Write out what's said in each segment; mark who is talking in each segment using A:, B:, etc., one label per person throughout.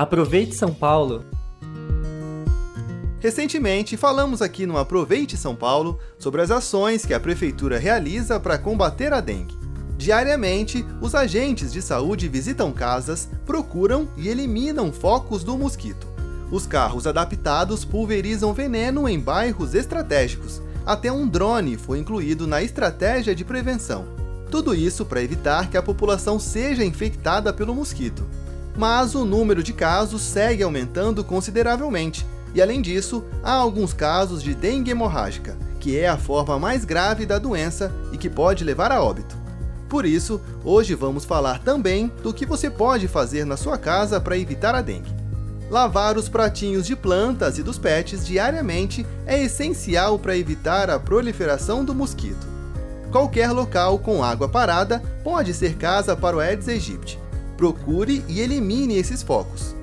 A: Aproveite São Paulo!
B: Recentemente, falamos aqui no Aproveite São Paulo sobre as ações que a Prefeitura realiza para combater a dengue. Diariamente, os agentes de saúde visitam casas, procuram e eliminam focos do mosquito. Os carros adaptados pulverizam veneno em bairros estratégicos. Até um drone foi incluído na estratégia de prevenção. Tudo isso para evitar que a população seja infectada pelo mosquito. Mas o número de casos segue aumentando consideravelmente e além disso, há alguns casos de dengue hemorrágica, que é a forma mais grave da doença e que pode levar a óbito. Por isso, hoje vamos falar também do que você pode fazer na sua casa para evitar a dengue. Lavar os pratinhos de plantas e dos pets diariamente é essencial para evitar a proliferação do mosquito. Qualquer local com água parada pode ser casa para o Aedes aegypti. Procure e elimine esses focos.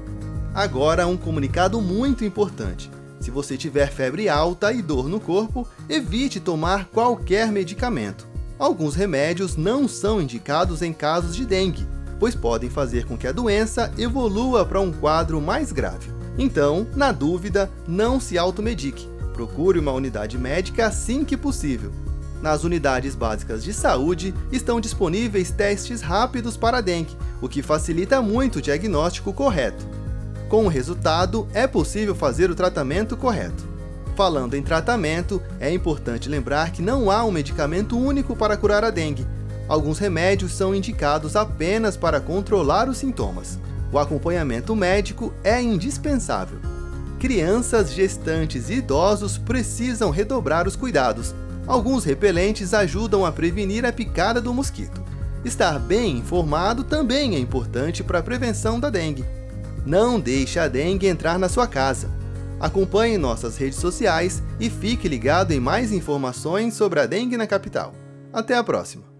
B: Agora, um comunicado muito importante. Se você tiver febre alta e dor no corpo, evite tomar qualquer medicamento. Alguns remédios não são indicados em casos de dengue, pois podem fazer com que a doença evolua para um quadro mais grave. Então, na dúvida, não se automedique. Procure uma unidade médica assim que possível. Nas unidades básicas de saúde estão disponíveis testes rápidos para dengue, o que facilita muito o diagnóstico correto. Com o resultado, é possível fazer o tratamento correto. Falando em tratamento, é importante lembrar que não há um medicamento único para curar a dengue. Alguns remédios são indicados apenas para controlar os sintomas. O acompanhamento médico é indispensável. Crianças, gestantes e idosos precisam redobrar os cuidados. Alguns repelentes ajudam a prevenir a picada do mosquito. Estar bem informado também é importante para a prevenção da dengue. Não deixe a dengue entrar na sua casa. Acompanhe nossas redes sociais e fique ligado em mais informações sobre a dengue na capital. Até a próxima!